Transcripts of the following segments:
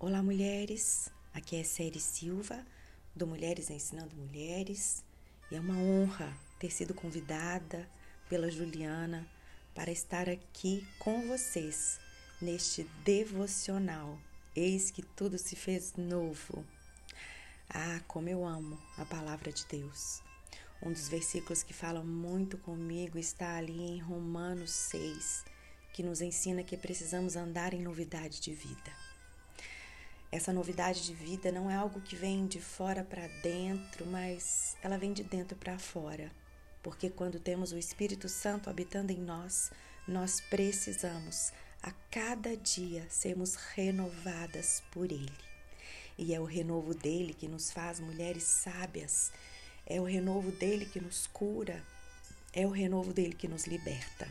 Olá, mulheres. Aqui é Série Silva, do Mulheres Ensinando Mulheres, e é uma honra ter sido convidada pela Juliana para estar aqui com vocês neste devocional. Eis que tudo se fez novo. Ah, como eu amo a palavra de Deus. Um dos versículos que fala muito comigo está ali em Romanos 6, que nos ensina que precisamos andar em novidade de vida. Essa novidade de vida não é algo que vem de fora para dentro, mas ela vem de dentro para fora. Porque quando temos o Espírito Santo habitando em nós, nós precisamos a cada dia sermos renovadas por Ele. E é o renovo dele que nos faz mulheres sábias é o renovo dele que nos cura, é o renovo dele que nos liberta.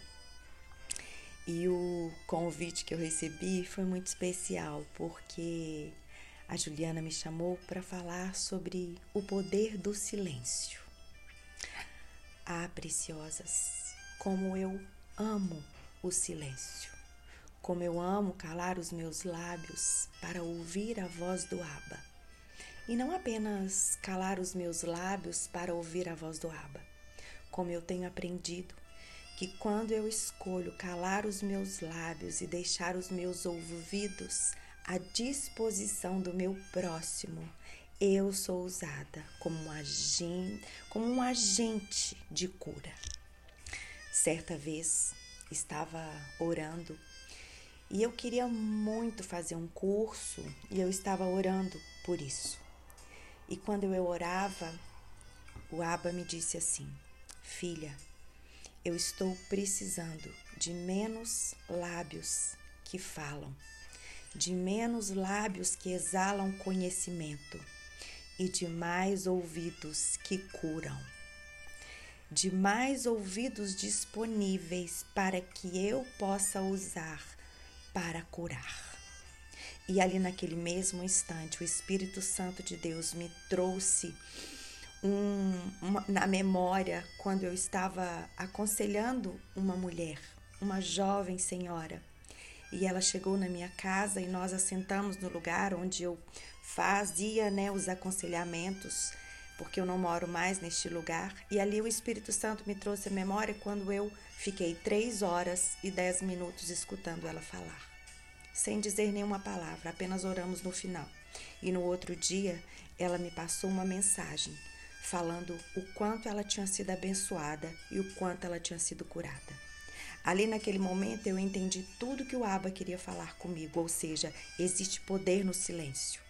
E o convite que eu recebi foi muito especial, porque a Juliana me chamou para falar sobre o poder do silêncio. Ah, preciosas, como eu amo o silêncio. Como eu amo calar os meus lábios para ouvir a voz do Abba e não apenas calar os meus lábios para ouvir a voz do Abba, como eu tenho aprendido que quando eu escolho calar os meus lábios e deixar os meus ouvidos à disposição do meu próximo, eu sou usada como um agente, como um agente de cura. Certa vez estava orando e eu queria muito fazer um curso e eu estava orando por isso. E quando eu orava, o Abba me disse assim: Filha, eu estou precisando de menos lábios que falam, de menos lábios que exalam conhecimento e de mais ouvidos que curam, de mais ouvidos disponíveis para que eu possa usar para curar. E ali naquele mesmo instante, o Espírito Santo de Deus me trouxe um, uma, na memória quando eu estava aconselhando uma mulher, uma jovem senhora. E ela chegou na minha casa e nós assentamos no lugar onde eu fazia né, os aconselhamentos, porque eu não moro mais neste lugar. E ali o Espírito Santo me trouxe a memória quando eu fiquei três horas e dez minutos escutando ela falar sem dizer nenhuma palavra, apenas oramos no final. E no outro dia, ela me passou uma mensagem falando o quanto ela tinha sido abençoada e o quanto ela tinha sido curada. Ali naquele momento eu entendi tudo que o Abba queria falar comigo, ou seja, existe poder no silêncio.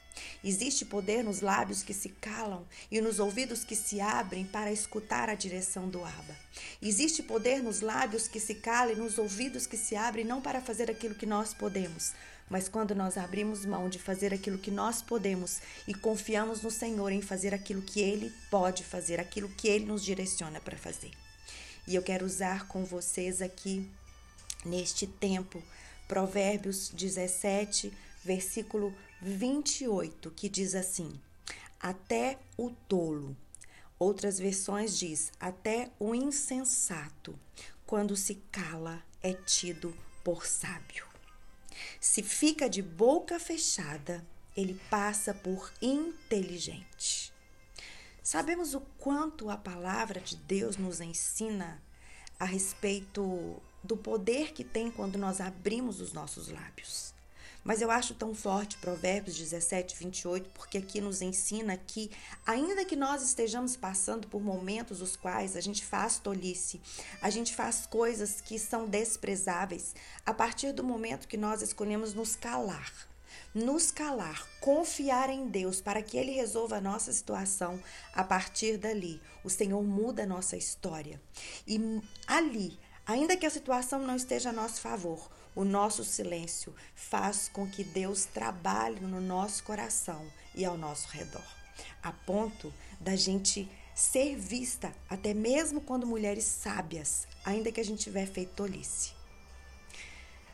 Existe poder nos lábios que se calam e nos ouvidos que se abrem para escutar a direção do Abba. Existe poder nos lábios que se calam e nos ouvidos que se abrem não para fazer aquilo que nós podemos, mas quando nós abrimos mão de fazer aquilo que nós podemos e confiamos no Senhor em fazer aquilo que Ele pode fazer, aquilo que Ele nos direciona para fazer. E eu quero usar com vocês aqui, neste tempo, Provérbios 17, versículo 28, que diz assim: Até o tolo. Outras versões diz: Até o insensato, quando se cala, é tido por sábio. Se fica de boca fechada, ele passa por inteligente. Sabemos o quanto a palavra de Deus nos ensina a respeito do poder que tem quando nós abrimos os nossos lábios. Mas eu acho tão forte Provérbios 17, 28, porque aqui nos ensina que, ainda que nós estejamos passando por momentos os quais a gente faz tolice, a gente faz coisas que são desprezáveis, a partir do momento que nós escolhemos nos calar, nos calar, confiar em Deus para que Ele resolva a nossa situação, a partir dali, o Senhor muda a nossa história. E ali, ainda que a situação não esteja a nosso favor, o nosso silêncio faz com que Deus trabalhe no nosso coração e ao nosso redor, a ponto da gente ser vista até mesmo quando mulheres sábias, ainda que a gente tiver feito tolice.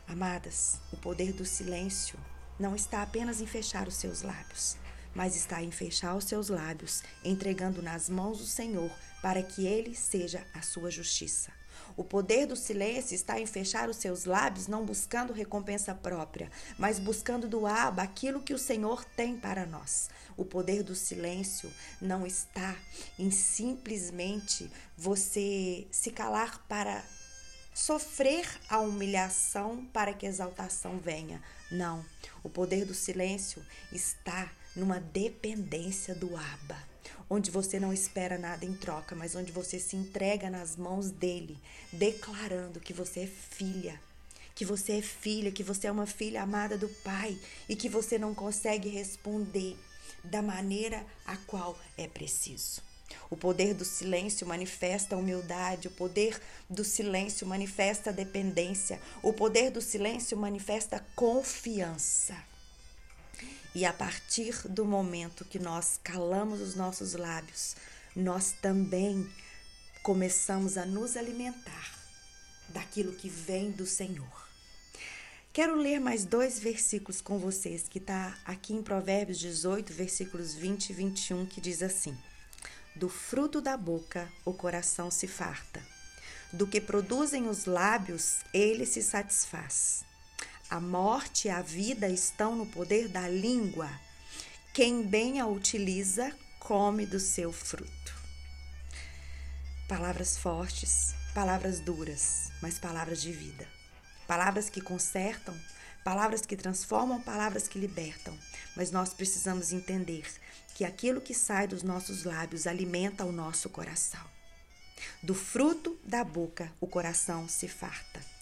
Amadas, o poder do silêncio não está apenas em fechar os seus lábios, mas está em fechar os seus lábios, entregando nas mãos do Senhor para que ele seja a sua justiça. O poder do silêncio está em fechar os seus lábios, não buscando recompensa própria, mas buscando do Abba aquilo que o Senhor tem para nós. O poder do silêncio não está em simplesmente você se calar para sofrer a humilhação para que a exaltação venha. Não. O poder do silêncio está numa dependência do Abba, onde você não espera nada em troca, mas onde você se entrega nas mãos dele, declarando que você é filha, que você é filha, que você é uma filha amada do Pai e que você não consegue responder da maneira a qual é preciso. O poder do silêncio manifesta a humildade, o poder do silêncio manifesta a dependência, o poder do silêncio manifesta a confiança. E a partir do momento que nós calamos os nossos lábios, nós também começamos a nos alimentar daquilo que vem do Senhor. Quero ler mais dois versículos com vocês, que está aqui em Provérbios 18, versículos 20 e 21, que diz assim: Do fruto da boca o coração se farta, do que produzem os lábios ele se satisfaz. A morte e a vida estão no poder da língua. Quem bem a utiliza, come do seu fruto. Palavras fortes, palavras duras, mas palavras de vida. Palavras que consertam, palavras que transformam, palavras que libertam. Mas nós precisamos entender que aquilo que sai dos nossos lábios alimenta o nosso coração. Do fruto da boca, o coração se farta.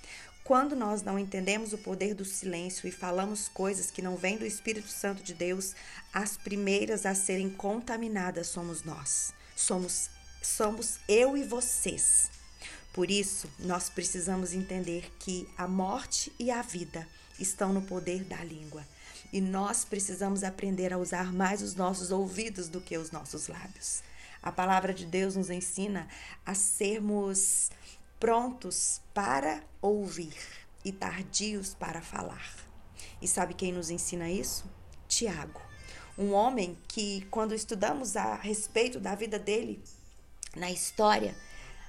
Quando nós não entendemos o poder do silêncio e falamos coisas que não vêm do Espírito Santo de Deus, as primeiras a serem contaminadas somos nós. Somos somos eu e vocês. Por isso, nós precisamos entender que a morte e a vida estão no poder da língua. E nós precisamos aprender a usar mais os nossos ouvidos do que os nossos lábios. A palavra de Deus nos ensina a sermos prontos para ouvir e tardios para falar. E sabe quem nos ensina isso? Tiago, um homem que, quando estudamos a respeito da vida dele na história,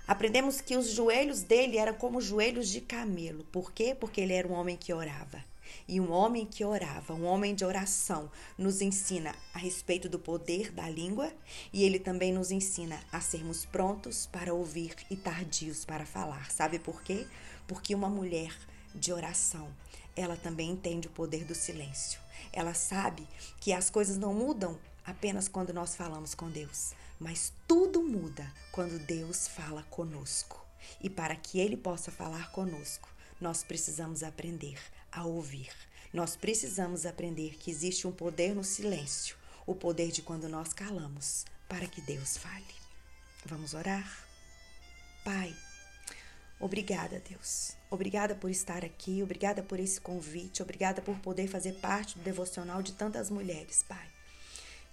aprendemos que os joelhos dele eram como joelhos de camelo. Por quê? Porque ele era um homem que orava. E um homem que orava, um homem de oração, nos ensina a respeito do poder da língua e ele também nos ensina a sermos prontos para ouvir e tardios para falar. Sabe por quê? Porque uma mulher de oração, ela também entende o poder do silêncio. Ela sabe que as coisas não mudam apenas quando nós falamos com Deus, mas tudo muda quando Deus fala conosco. E para que Ele possa falar conosco, nós precisamos aprender a ouvir. Nós precisamos aprender que existe um poder no silêncio, o poder de quando nós calamos, para que Deus fale. Vamos orar? Pai, obrigada, Deus. Obrigada por estar aqui, obrigada por esse convite, obrigada por poder fazer parte do devocional de tantas mulheres, Pai.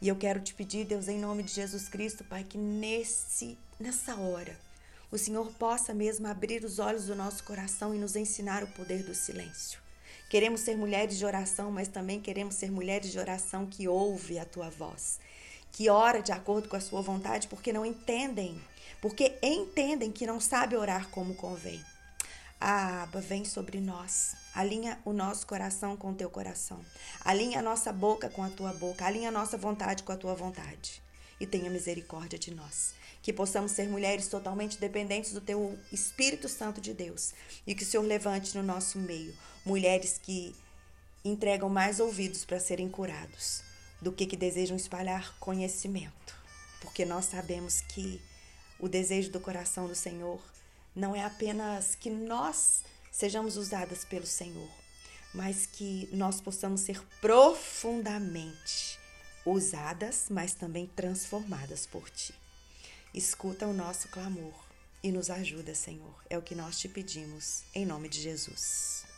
E eu quero te pedir, Deus, em nome de Jesus Cristo, Pai, que nesse nessa hora o Senhor possa mesmo abrir os olhos do nosso coração e nos ensinar o poder do silêncio. Queremos ser mulheres de oração, mas também queremos ser mulheres de oração que ouve a tua voz, que ora de acordo com a sua vontade, porque não entendem, porque entendem que não sabe orar como convém. A aba vem sobre nós. Alinha o nosso coração com o teu coração. Alinha a nossa boca com a tua boca. Alinha a nossa vontade com a tua vontade. E tenha misericórdia de nós. Que possamos ser mulheres totalmente dependentes do teu Espírito Santo de Deus e que o Senhor levante no nosso meio mulheres que entregam mais ouvidos para serem curados do que que desejam espalhar conhecimento, porque nós sabemos que o desejo do coração do Senhor não é apenas que nós sejamos usadas pelo Senhor, mas que nós possamos ser profundamente usadas, mas também transformadas por Ti. Escuta o nosso clamor e nos ajuda, Senhor. É o que nós te pedimos, em nome de Jesus.